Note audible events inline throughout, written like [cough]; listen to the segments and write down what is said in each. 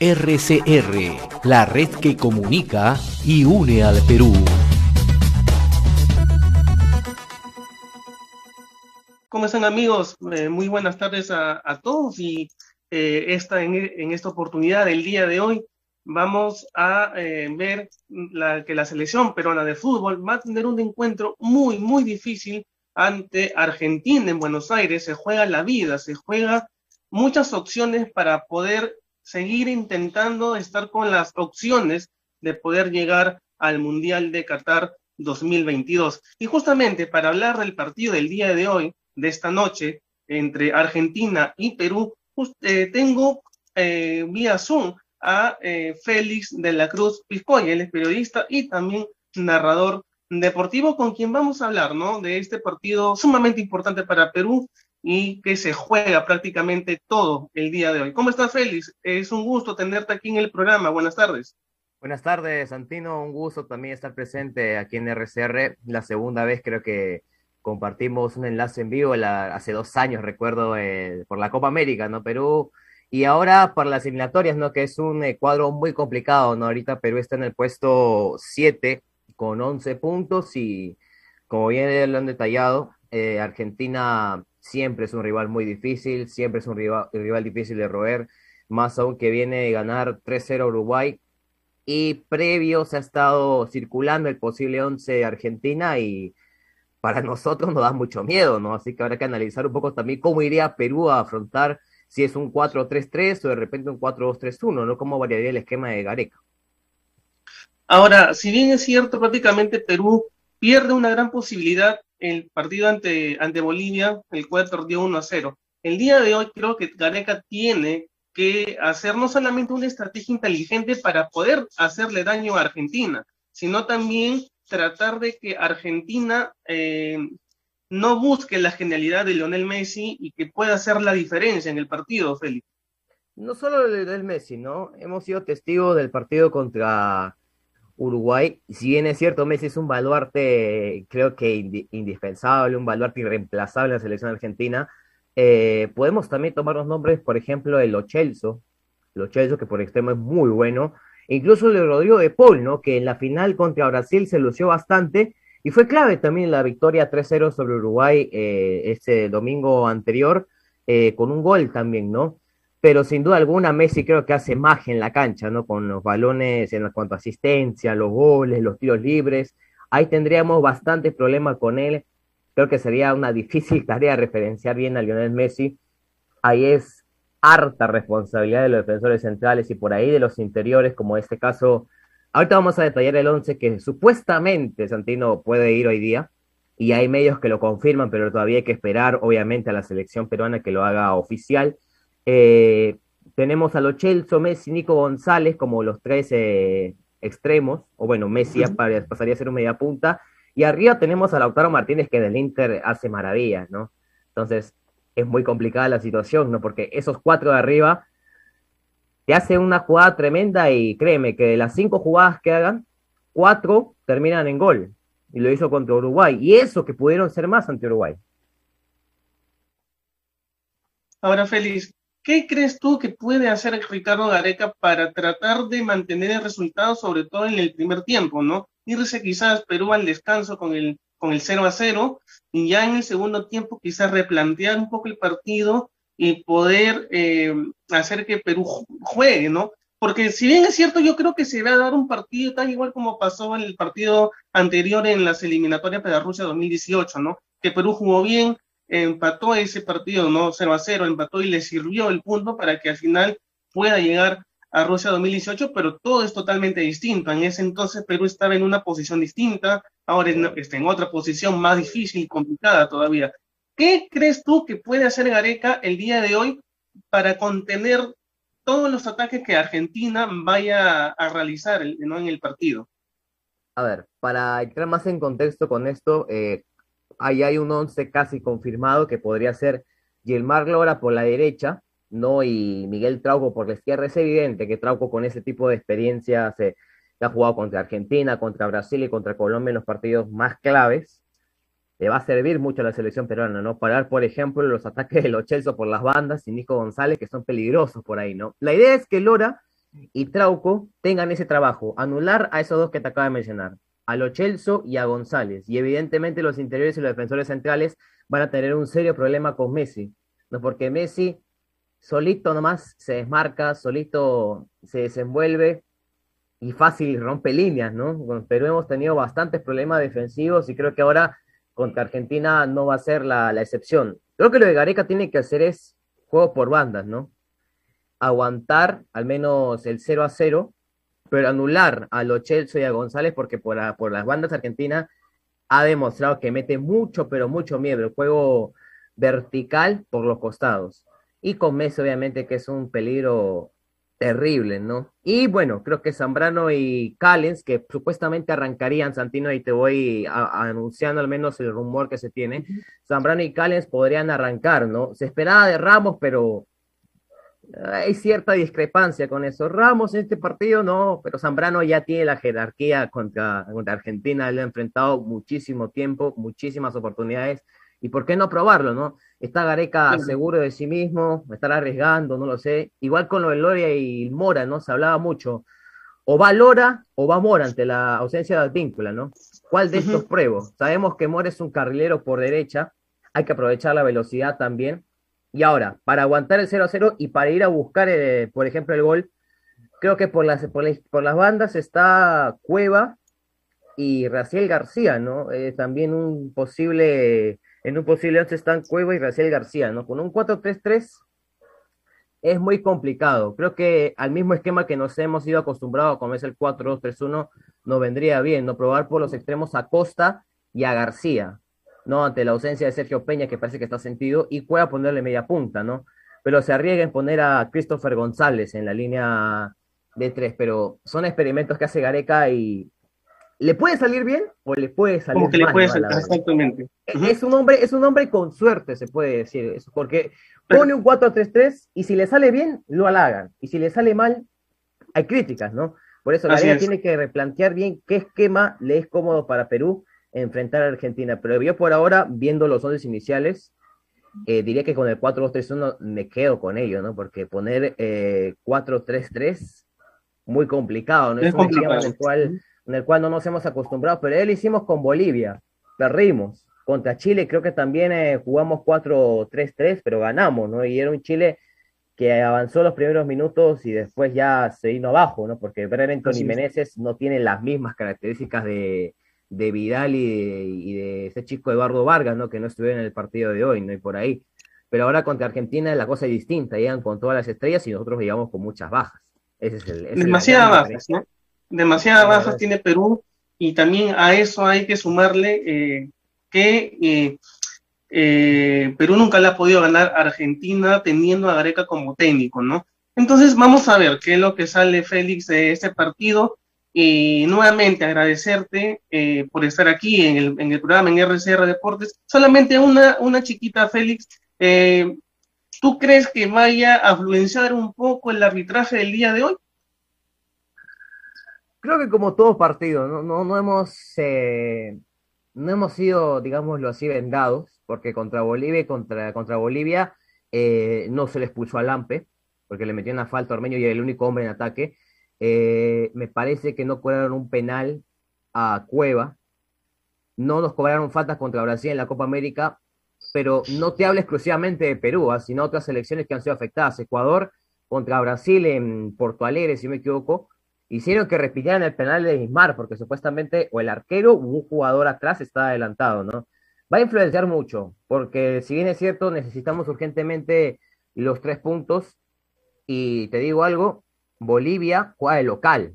RCR, la red que comunica y une al Perú. ¿Cómo están amigos? Eh, muy buenas tardes a, todos y eh, esta, en, esta oportunidad del día de hoy vamos a eh, ver la, que la selección peruana de fútbol va a tener un encuentro muy, muy difícil ante Argentina en Buenos Aires. Se juega la vida, se juega muchas opciones para poder seguir intentando estar con las opciones de poder llegar al Mundial de Qatar 2022. Y justamente para hablar del partido del día de hoy, de esta noche, entre Argentina y Perú, eh, tengo eh, vía Zoom a eh, Félix de la Cruz Piscoy, él es periodista y también narrador deportivo con quien vamos a hablar, ¿no? De este partido sumamente importante para Perú y que se juega prácticamente todo el día de hoy. ¿Cómo estás, Félix? Es un gusto tenerte aquí en el programa. Buenas tardes. Buenas tardes, Santino. Un gusto también estar presente aquí en RCR. La segunda vez creo que compartimos un enlace en vivo hace dos años, recuerdo, eh, por la Copa América, ¿no? Perú. Y ahora por las eliminatorias, ¿no? Que es un eh, cuadro muy complicado, ¿no? Ahorita Perú está en el puesto 7 con 11 puntos y, como bien lo han detallado, eh, Argentina siempre es un rival muy difícil, siempre es un rival, rival difícil de roer, más aún que viene de ganar 3-0 Uruguay. Y previo se ha estado circulando el posible 11 de Argentina y para [laughs] nosotros nos da mucho miedo, ¿no? Así que habrá que analizar un poco también cómo iría Perú a afrontar si es un 4-3-3 o de repente un 4-2-3-1, ¿no? ¿Cómo variaría el esquema de Gareca? Ahora, si bien es cierto, prácticamente Perú pierde una gran posibilidad el partido ante, ante Bolivia, el cual perdió 1 a 0. El día de hoy creo que Gareca tiene que hacer no solamente una estrategia inteligente para poder hacerle daño a Argentina, sino también tratar de que Argentina eh, no busque la genialidad de Lionel Messi y que pueda hacer la diferencia en el partido, Félix. No solo Lionel Messi, ¿no? Hemos sido testigos del partido contra Uruguay, si bien es cierto, Messi es un baluarte, creo que indispensable, un baluarte irreemplazable en la selección argentina, eh, podemos también tomar los nombres, por ejemplo, el Ochelso, el Ochelso que por extremo es muy bueno, incluso de Rodrigo de Paul, ¿no? Que en la final contra Brasil se lució bastante y fue clave también la victoria 3-0 sobre Uruguay eh, este domingo anterior, eh, con un gol también, ¿no? Pero sin duda alguna Messi creo que hace magia en la cancha, ¿no? Con los balones en cuanto a asistencia, los goles, los tiros libres. Ahí tendríamos bastantes problemas con él. Creo que sería una difícil [laughs] tarea referenciar bien a Lionel Messi. Ahí es harta responsabilidad de los defensores centrales y por ahí de los interiores, como este caso. Ahorita vamos a detallar el 11 que supuestamente Santino puede ir hoy día y hay medios que lo confirman, pero todavía hay que esperar, obviamente, a la selección peruana que lo haga oficial. Eh, tenemos a los Chelso, Messi, Nico González como los tres eh, extremos, o bueno, Messi pasaría a ser un media punta, y arriba tenemos a Lautaro Martínez que del Inter hace maravillas, ¿no? Entonces, es muy complicada la situación, ¿no? Porque esos cuatro de arriba te hacen una jugada tremenda y créeme que de las cinco jugadas que hagan, cuatro terminan en gol. Y lo hizo contra Uruguay. Y eso que pudieron ser más ante Uruguay. Ahora, Félix, ¿Qué crees tú que puede hacer Ricardo Gareca para tratar de mantener el resultado, sobre todo en el primer tiempo, ¿no? Irse quizás Perú al descanso con el, con el 0 a 0 y ya en el segundo tiempo quizás replantear un poco el partido y poder eh, hacer que Perú juegue, ¿no? Porque si bien es cierto, yo creo que se va a dar un partido tan igual como pasó en el partido anterior en las eliminatorias para Rusia 2018, ¿no? Que Perú jugó bien, empató ese partido, ¿no? 0 a 0, empató y le sirvió el punto para que al final pueda llegar a Rusia 2018, pero todo es totalmente distinto. En ese entonces Perú estaba en una posición distinta, ahora está en otra posición más difícil y complicada todavía. ¿Qué crees tú que puede hacer Gareca el día de hoy para contener todos los ataques que Argentina vaya a realizar ¿no? en el partido? A ver, para entrar más en contexto con esto, eh, ahí hay un once casi confirmado que podría ser Gilmar Lora por la derecha, ¿no? Y Miguel Trauco por la izquierda. Es evidente que Trauco con ese tipo de experiencia se, ha jugado contra Argentina, contra Brasil y contra Colombia en los partidos más claves. le va a servir mucho a la selección peruana, ¿no? Parar, por ejemplo, los ataques de los Chelsea por las bandas y Nico González, que son peligrosos por ahí, ¿no? La idea es que Lora y Trauco tengan ese trabajo, anular a esos dos que te acabo de mencionar, a Lo Celso y a González. Y evidentemente los interiores y los defensores centrales van a tener un serio problema con Messi, ¿no? Porque Messi solito nomás se desmarca, solito se desenvuelve y fácil rompe líneas, ¿no? Con Perú hemos tenido bastantes problemas defensivos y creo que ahora contra Argentina no va a ser la, excepción. Creo que lo de Gareca tiene que hacer es juego por bandas, ¿no? Aguantar al menos el 0 a 0, pero anular a Lo Chelsea y a González porque por, por las bandas argentinas ha demostrado que mete mucho, pero mucho miedo. El juego vertical por los costados. Y con Messi, obviamente, que es un peligro terrible, ¿no? Y bueno, creo que Zambrano y Callens, que supuestamente arrancarían, Santino, y te voy anunciando al menos el rumor que se tiene, Zambrano y Callens podrían arrancar, ¿no? Se esperaba de Ramos, pero hay cierta discrepancia con eso. Ramos en este partido no, pero Zambrano ya tiene la jerarquía contra, contra Argentina, le ha enfrentado muchísimo tiempo, muchísimas oportunidades, y por qué no probarlo, ¿no? Está Gareca seguro de sí mismo, estará arriesgando, no lo sé. Igual con lo de Loria y Mora, ¿no? Se hablaba mucho. O va Lora o va Mora ante la ausencia de Advíncula, ¿no? ¿Cuál de estos pruebo? Sabemos que Mora es un carrilero por derecha, hay que aprovechar la velocidad también. Y ahora, para aguantar el 0 a 0 y para ir a buscar, eh, por ejemplo, el gol, creo que por las, por, las bandas está Cueva y Raciel García, ¿no? Eh, también un posible en un posible 11 están Cueva y Raciel García, ¿no? Con un 4-3-3 es muy complicado. Creo que al mismo esquema que nos hemos ido acostumbrados, como es el 4-2-3-1, nos vendría bien, ¿no? Probar por los extremos a Costa y a García, ¿no? Ante la ausencia de Sergio Peña, que parece que está sentido, y Cueva ponerle media punta, ¿no? Pero se arriesga en poner a Christopher González en la línea de tres, pero son experimentos que hace Gareca y ¿Le puede salir bien o le puede salir mal? le puede salir, exactamente. Es un, hombre, es un hombre con suerte, se puede decir eso, porque pone un 4-3-3 y si le sale bien, lo halagan. Y si le sale mal, hay críticas, ¿no? Por eso la liga tiene que replantear bien qué esquema le es cómodo para Perú enfrentar a Argentina. Pero yo por ahora, viendo los 11 iniciales, eh, diría que con el 4-2-3-1 me quedo con ello, ¿no? Porque poner eh, 4-3-3, muy complicado, ¿no? Es, un complicado. en el cual en el cual no nos hemos acostumbrado, pero él hicimos con Bolivia, perdimos. Contra Chile creo que también eh, jugamos 4-3-3, pero ganamos, ¿no? Y era un Chile que avanzó los primeros minutos y después ya se vino abajo, ¿no? Porque Brereton y Meneses no tienen las mismas características de, Vidal y de, ese chico Eduardo Vargas, ¿no? Que no estuvieron en el partido de hoy, ¿no? Y por ahí. Pero ahora contra Argentina la cosa es distinta, llegan con todas las estrellas y nosotros llegamos con muchas bajas. Ese es el, Demasiadas bajas, ¿no? demasiadas bajas tiene Perú y también a eso hay que sumarle eh, que eh, eh, Perú nunca le ha podido ganar a Argentina teniendo a Gareca como técnico, ¿no? Entonces vamos a ver qué es lo que sale Félix de este partido y nuevamente agradecerte por estar aquí en el, en el, programa en RCR Deportes. Solamente una, una chiquita, Félix. ¿Tú crees que vaya a influenciar un poco el arbitraje del día de hoy? creo que como todo partido, no, no, no hemos eh, no hemos sido, digámoslo así, vendados, porque contra Bolivia contra, contra Bolivia eh, no se le expulsó a Lampe, porque le metió una falta a Ormeño y era el único hombre en ataque. Eh, me parece que no cobraron un penal a Cueva, no nos cobraron faltas contra Brasil en la Copa América, pero no te hablo exclusivamente de Perú, ¿ah? sino otras selecciones que han sido afectadas. Ecuador contra Brasil en Porto Alegre, si me equivoco, hicieron que repitieran el penal de Ismar, porque supuestamente o el arquero o un jugador atrás está adelantado, ¿no? Va a influenciar mucho, porque si bien es cierto, necesitamos urgentemente los tres puntos, y te digo algo, Bolivia juega de local,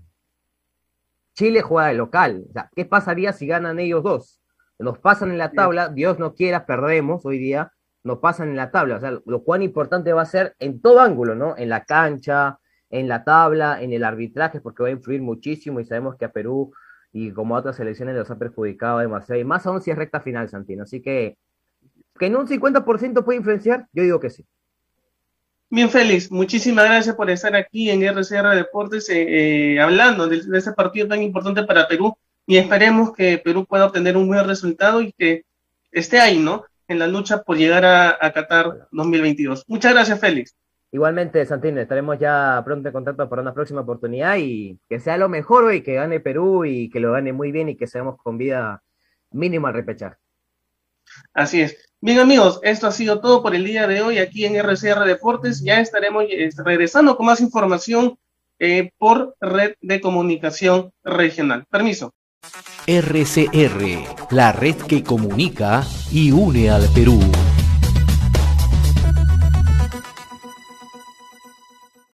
Chile juega de local, o sea, ¿qué pasaría si ganan ellos dos? Nos pasan en la tabla, Dios no quiera, perdemos hoy día, nos pasan en la tabla, o sea, lo cual importante va a ser en todo ángulo, ¿no? En la cancha, en la tabla, en el arbitraje, porque va a influir muchísimo y sabemos que a Perú y como a otras selecciones los ha perjudicado demasiado, y más aún si es recta final, Santino. Así que, que en un 50% puede influenciar, yo digo que sí. Bien, Félix, muchísimas gracias por estar aquí en RCR Deportes eh, eh, hablando de, de, ese partido tan importante para Perú y esperemos que Perú pueda obtener un buen resultado y que esté ahí, ¿no? En la lucha por llegar a, a Qatar 2022. Muchas gracias, Félix. Igualmente, Santino, estaremos ya pronto en contacto para una próxima oportunidad y que sea lo mejor hoy, que gane Perú y que lo gane muy bien y que seamos con vida mínima al repechar. Así es. Bien amigos, esto ha sido todo por el día de hoy aquí en RCR Deportes. Ya estaremos eh, regresando con más información eh, por red de comunicación regional. Permiso. RCR, la red que comunica y une al Perú.